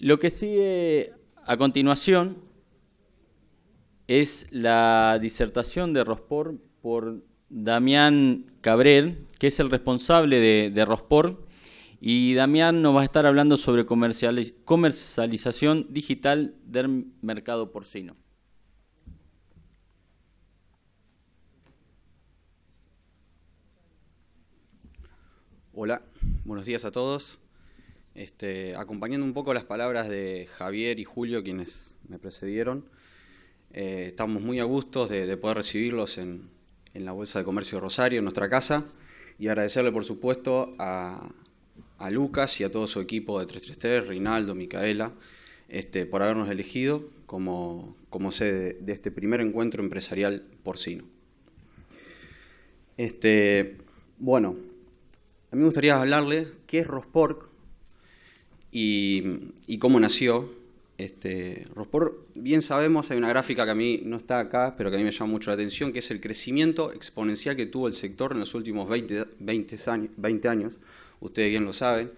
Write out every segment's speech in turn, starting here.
Lo que sigue a continuación es la disertación de Rospor por Damián Cabrel, que es el responsable de, de Rospor, y Damián nos va a estar hablando sobre comercialización digital del mercado porcino. Hola, buenos días a todos. Este, acompañando un poco las palabras de Javier y Julio, quienes me precedieron, eh, estamos muy a gusto de, poder recibirlos en, la Bolsa de Comercio de Rosario, en nuestra casa, y agradecerle, por supuesto, a, Lucas y a todo su equipo de 333, Reinaldo, Micaela, este, por habernos elegido como, como sede de, este primer encuentro empresarial porcino. Este, bueno, a mí me gustaría hablarle qué es Rospork y, cómo nació. Este, Rospor, bien sabemos, hay una gráfica que a mí no está acá, pero que a mí me llama mucho la atención, que es el crecimiento exponencial que tuvo el sector en los últimos 20, 20, años, 20 años. Ustedes bien lo saben,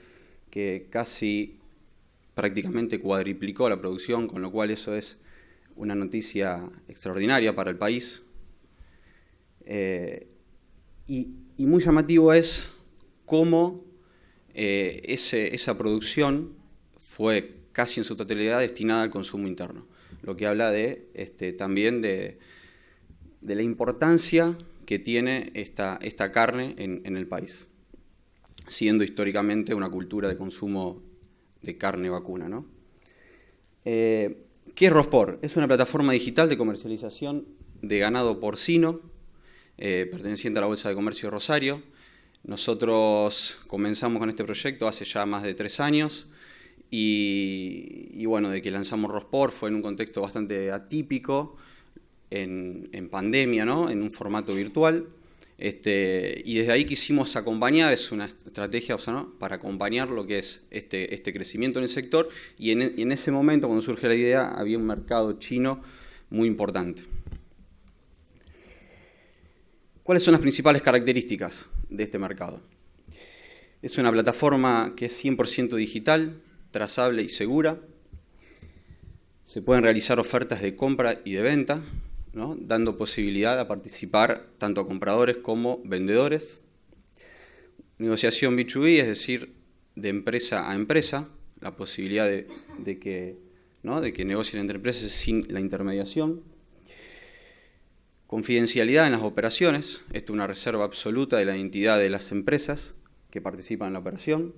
que casi prácticamente cuadriplicó la producción, con lo cual eso es una noticia extraordinaria para el país. Eh, y muy llamativo es cómo eh, esa producción fue casi en su totalidad destinada al consumo interno, lo que habla de, este, también de, la importancia que tiene esta, carne en, el país, siendo históricamente una cultura de consumo de carne vacuna. ¿no? Eh, ¿Qué es Rospor? Es una plataforma digital de comercialización de ganado porcino, eh, perteneciente a la Bolsa de Comercio de Rosario, nosotros comenzamos con este proyecto hace ya más de tres años y, bueno, de que lanzamos Rospor fue en un contexto bastante atípico, en, pandemia, ¿no? en un formato virtual. Este, y desde ahí quisimos acompañar, es una estrategia ¿no? para acompañar lo que es este, este crecimiento en el sector y en, y en ese momento, cuando surge la idea, había un mercado chino muy importante. ¿Cuáles son las principales características de este mercado? Es una plataforma que es 100% digital, trazable y segura. Se pueden realizar ofertas de compra y de venta, dando posibilidad a participar tanto a compradores como vendedores. Negociación B2B, es decir, de empresa a empresa, la posibilidad de, que, de que negocien entre empresas sin la intermediación. Confidencialidad en las operaciones, esto es una reserva absoluta de la identidad de las empresas que participan en la operación.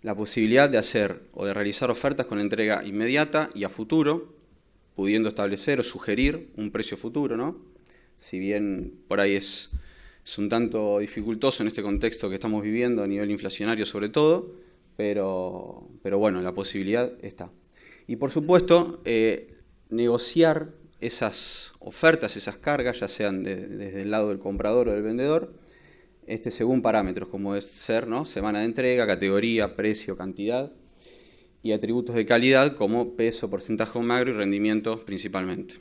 La posibilidad de hacer o de realizar ofertas con entrega inmediata y a futuro, pudiendo establecer o sugerir un precio futuro, ¿no? Si bien por ahí es, es un tanto dificultoso en este contexto que estamos viviendo a nivel inflacionario sobre todo, pero, pero bueno, la posibilidad está. Y por supuesto, eh, negociar esas ofertas, esas cargas, ya sean desde el lado del comprador o del vendedor, este, según parámetros como es ser ¿no? semana de entrega, categoría, precio, cantidad y atributos de calidad como peso, porcentaje magro y rendimiento principalmente.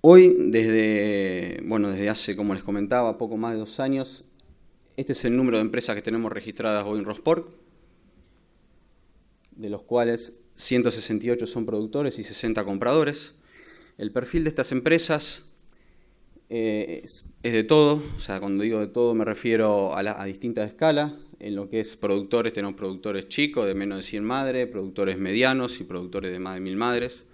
Hoy, desde, bueno, desde hace, como les comentaba, poco más de dos años, este es el número de empresas que tenemos registradas hoy en Rosport de los cuales 168 son productores y 60 compradores. El perfil de estas empresas eh, es, de todo, o sea, cuando digo de todo me refiero a, distintas escalas. En lo que es productores, tenemos productores chicos de menos de 100 madres, productores medianos y productores de más de 1000 madres.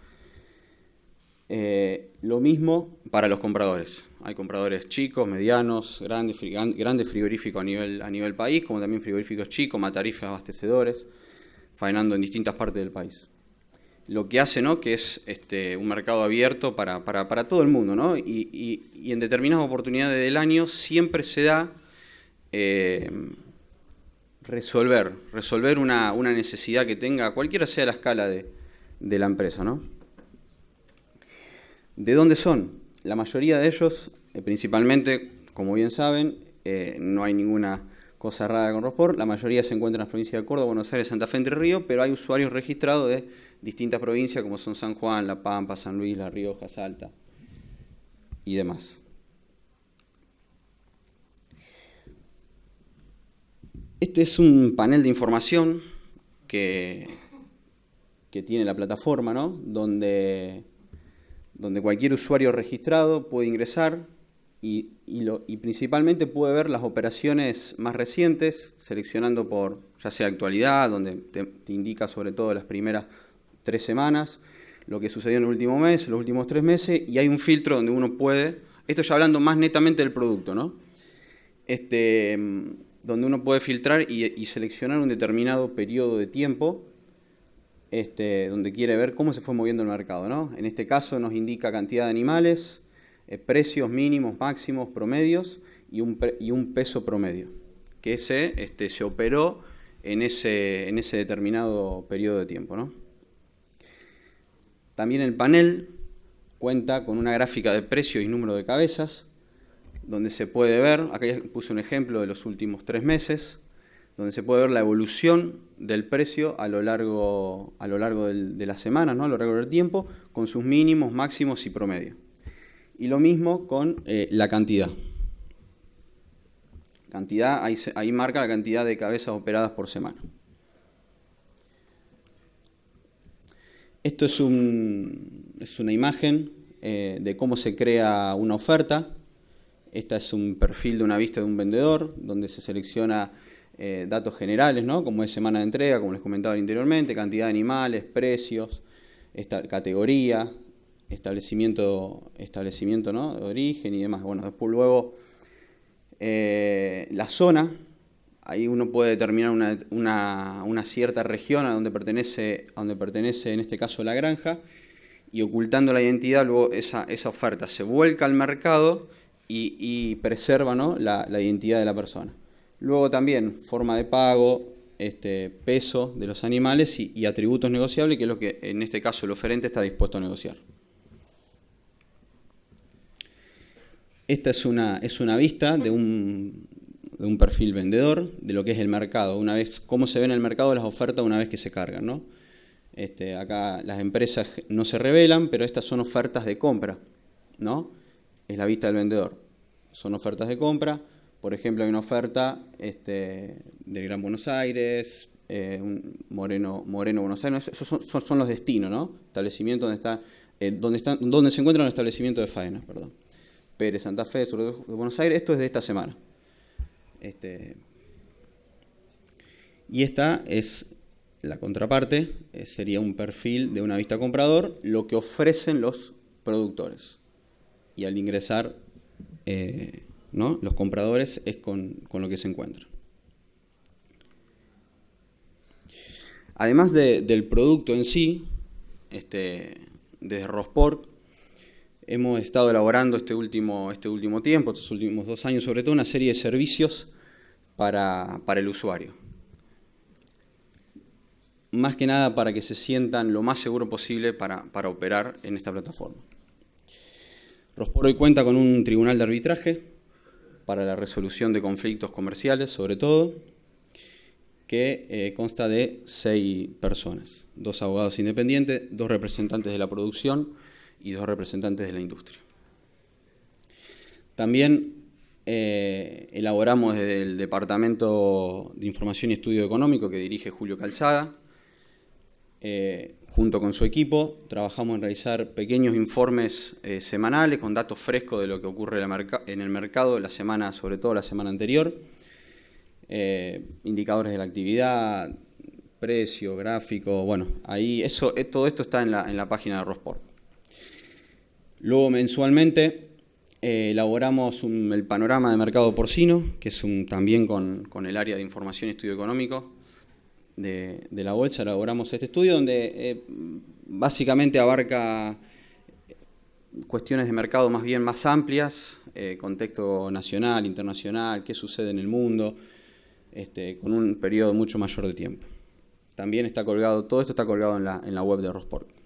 Eh, lo mismo para los compradores. Hay compradores chicos, medianos, grandes, grandes frigoríficos a nivel, a nivel país, como también frigoríficos chicos, matarifes abastecedores faenando en distintas partes del país. Lo que hace ¿no? que es este, un mercado abierto para, todo el mundo, ¿no? y, en determinadas oportunidades del año siempre se da eh, resolver, resolver una, necesidad que tenga, cualquiera sea la escala de, la empresa. ¿no? ¿De dónde son? La mayoría de ellos, eh, principalmente, como bien saben, eh, no hay ninguna cosa rara con Rosport. La mayoría se encuentra en las provincias de Córdoba, Buenos Aires, Santa Fe, Entre Ríos, pero hay usuarios registrados de distintas provincias como son San Juan, La Pampa, San Luis, La Rioja, Salta y demás. Este es un panel de información que, que tiene la plataforma, ¿no? donde, donde cualquier usuario registrado puede ingresar y, principalmente puede ver las operaciones más recientes, seleccionando por ya sea actualidad, donde te, indica sobre todo las primeras tres semanas, lo que sucedió en el último mes, los últimos tres meses, y hay un filtro donde uno puede, esto ya hablando más netamente del producto, ¿no? Este, donde uno puede filtrar y, seleccionar un determinado periodo de tiempo este, donde quiere ver cómo se fue moviendo el mercado. ¿no? En este caso nos indica cantidad de animales, eh, precios mínimos, máximos, promedios y un, y un peso promedio, que se, este, se operó en ese, en ese determinado periodo de tiempo. ¿no? También el panel cuenta con una gráfica de precio y número de cabezas, donde se puede ver, acá puse un ejemplo de los últimos tres meses, donde se puede ver la evolución del precio a lo largo, a lo largo de las semanas, ¿no? a lo largo del tiempo, con sus mínimos, máximos y promedio. Y lo mismo con eh, la cantidad. Cantidad, ahí, marca la cantidad de cabezas operadas por semana. Esto es, un, es una imagen eh, de cómo se crea una oferta. Esta es un perfil de una vista de un vendedor, donde se selecciona eh, datos generales, ¿no? como es semana de entrega, como les comentaba anteriormente, cantidad de animales, precios, esta categoría, establecimiento, establecimiento ¿no? de origen y demás. Bueno, después luego eh, la zona, ahí uno puede determinar una, cierta región a donde, pertenece, a donde pertenece, en este caso, la granja, y ocultando la identidad, luego esa, oferta se vuelca al mercado y, preserva la, identidad de la persona. Luego también forma de pago, este, peso de los animales y, atributos negociables, que es lo que en este caso el oferente está dispuesto a negociar. Esta es una, es una vista de un, de un, perfil vendedor, de lo que es el mercado, una vez, cómo se ve en el mercado las ofertas una vez que se cargan. ¿no? Este, acá las empresas no se revelan, pero estas son ofertas de compra. ¿no? es la vista del vendedor. Son ofertas de compra. Por ejemplo, hay una oferta este, del Gran Buenos Aires, eh, Moreno, Moreno, Buenos Aires. Esos son, los destinos, ¿no? Establecimientos donde, está, eh, donde, donde se encuentran los establecimientos de faena, perdón. Pérez, Santa Fe, Sur de Buenos Aires. Esto es de esta semana. Este, y esta es la contraparte, eh, sería un perfil de una vista comprador, lo que ofrecen los productores y al ingresar eh, ¿no? los compradores es con, lo que se encuentra. Además del producto en sí, este, desde Rosport hemos estado elaborando este último, este último tiempo, estos últimos dos años sobre todo, una serie de servicios para, el usuario. Más que nada para que se sientan lo más seguro posible para operar en esta plataforma. Rospor hoy cuenta con un tribunal de arbitraje para la resolución de conflictos comerciales, sobre todo, que eh, consta de seis personas, dos abogados independientes, dos representantes de la producción y dos representantes de la industria. También eh, elaboramos desde el Departamento de Información y Estudio Económico que dirige Julio Calzada, eh, junto con su equipo, trabajamos en realizar pequeños informes eh, semanales con datos frescos de lo que ocurre en el mercado la semana, sobre todo la semana anterior, indicadores de la actividad, precio, gráfico, bueno, ahí eso, todo esto está en la, página de Rosport. Luego mensualmente elaboramos el panorama de mercado porcino, que es un, también con, el área de información y estudio económico, de, la bolsa elaboramos este estudio donde eh, básicamente abarca cuestiones de mercado más bien más amplias, eh, contexto nacional, internacional, qué sucede en el mundo, este, con un periodo mucho mayor de tiempo. También está colgado, todo esto está colgado en la, en la web de Rosport.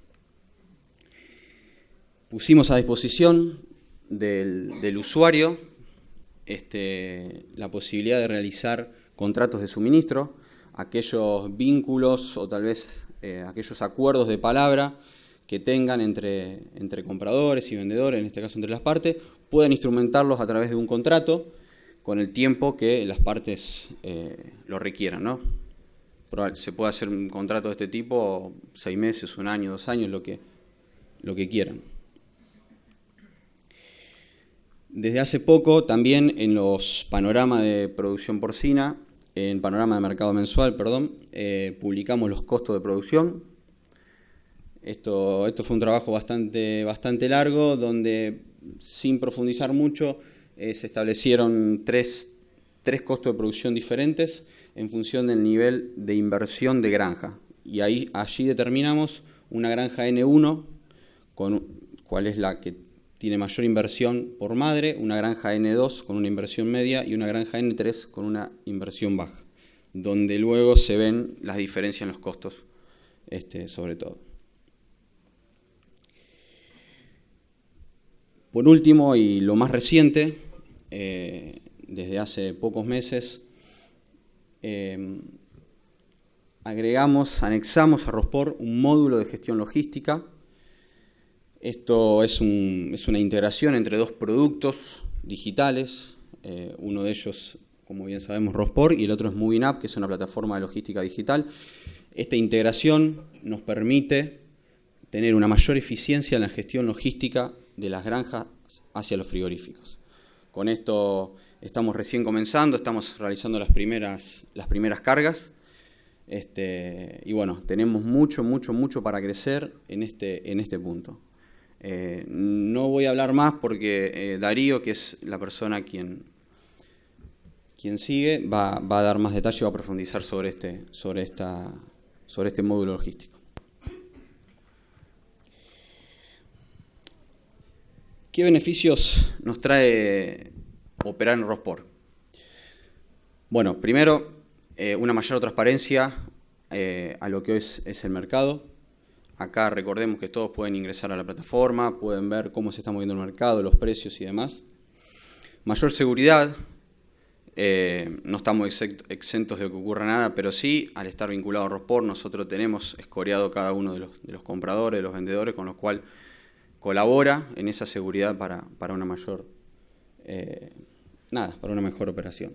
Pusimos a disposición del, usuario este, la posibilidad de realizar contratos de suministro, aquellos vínculos o tal vez eh, aquellos acuerdos de palabra que tengan entre, compradores y vendedores, en este caso entre las partes, puedan instrumentarlos a través de un contrato con el tiempo que las partes eh, lo requieran. Se puede hacer un contrato de este tipo seis meses, un año, dos años, lo que quieran. Desde hace poco también en los panoramas de producción porcina, en panorama de mercado mensual, perdón, eh, publicamos los costos de producción. Esto, esto fue un trabajo bastante, bastante largo donde sin profundizar mucho eh, se establecieron tres, costos de producción diferentes en función del nivel de inversión de granja. Y ahí, allí determinamos una granja N1, con, cuál es la que tiene mayor inversión por madre, una granja N2 con una inversión media y una granja N3 con una inversión baja, donde luego se ven las diferencias en los costos, este, sobre todo. Por último, y lo más reciente, eh, desde hace pocos meses, eh, agregamos, anexamos a Rospor un módulo de gestión logística esto es, una integración entre dos productos digitales, eh, uno de ellos, como bien sabemos, Rospor, y el otro es Moving Up, que es una plataforma de logística digital. Esta integración nos permite tener una mayor eficiencia en la gestión logística de las granjas hacia los frigoríficos. Con esto estamos recién comenzando, estamos realizando las primeras, las primeras cargas. Este, y bueno, tenemos mucho, mucho, mucho para crecer en este, en este punto. Eh, no voy a hablar más porque eh, Darío, que es la persona quien, quien sigue, va, a dar más detalle y va a profundizar sobre este, sobre esta, sobre este módulo logístico. ¿Qué beneficios nos trae operar en Rosport? Bueno, primero, eh, una mayor transparencia a lo que hoy es el mercado. Acá recordemos que todos pueden ingresar a la plataforma, pueden ver cómo se está moviendo el mercado, los precios y demás. Mayor seguridad, eh, no estamos exentos de que ocurra nada, pero sí, al estar vinculado a Rosport, nosotros tenemos escoreado cada uno de los, compradores, de los vendedores, con lo cual colabora en esa seguridad para, una mayor, eh, nada, para una mejor operación.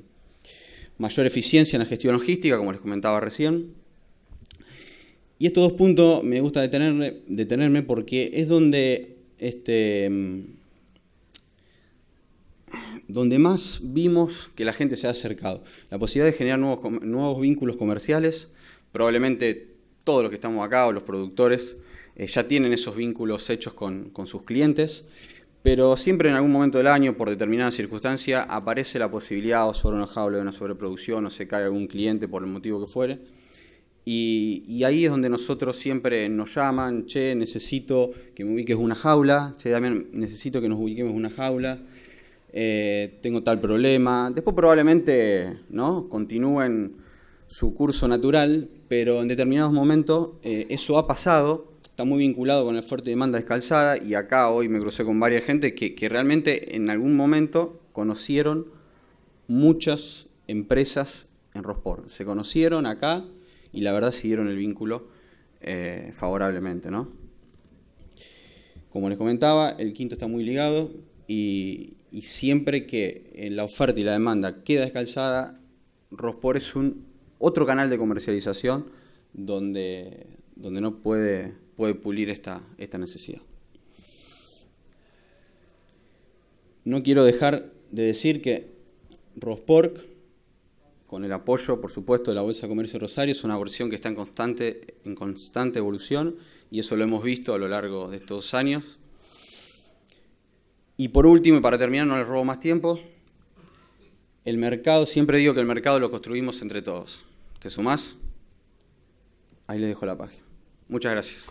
Mayor eficiencia en la gestión logística, como les comentaba recién. Y estos dos puntos me gusta detenerme, detenerme porque es donde, este, donde más vimos que la gente se ha acercado. La posibilidad de generar nuevos, nuevos vínculos comerciales, probablemente todos los que estamos acá o los productores eh, ya tienen esos vínculos hechos con, con sus clientes, pero siempre en algún momento del año, por determinada circunstancia, aparece la posibilidad o sobre una jaula de una sobreproducción o se cae algún cliente por el motivo que fuere y, ahí es donde nosotros siempre nos llaman, che, necesito que me ubiques una jaula, che, también necesito que nos ubiquemos una jaula, eh, tengo tal problema. Después probablemente ¿no? continúen su curso natural, pero en determinados momentos eh, eso ha pasado, está muy vinculado con el fuerte demanda descalzada y acá hoy me crucé con varias gente que, que realmente en algún momento conocieron muchas empresas en Rosport. Se conocieron acá y la verdad siguieron el vínculo eh, favorablemente. ¿no? Como les comentaba, el quinto está muy ligado y, siempre que en la oferta y la demanda queda descalzada, Rospor es un otro canal de comercialización donde, donde no puede, puede pulir esta, esta necesidad. No quiero dejar de decir que Rosport con el apoyo, por supuesto, de la Bolsa Comercio Rosario. Es una versión que está en constante, en constante evolución y eso lo hemos visto a lo largo de estos años. Y por último, y para terminar, no les robo más tiempo, el mercado, siempre digo que el mercado lo construimos entre todos. ¿Te sumás? Ahí les dejo la página. Muchas gracias.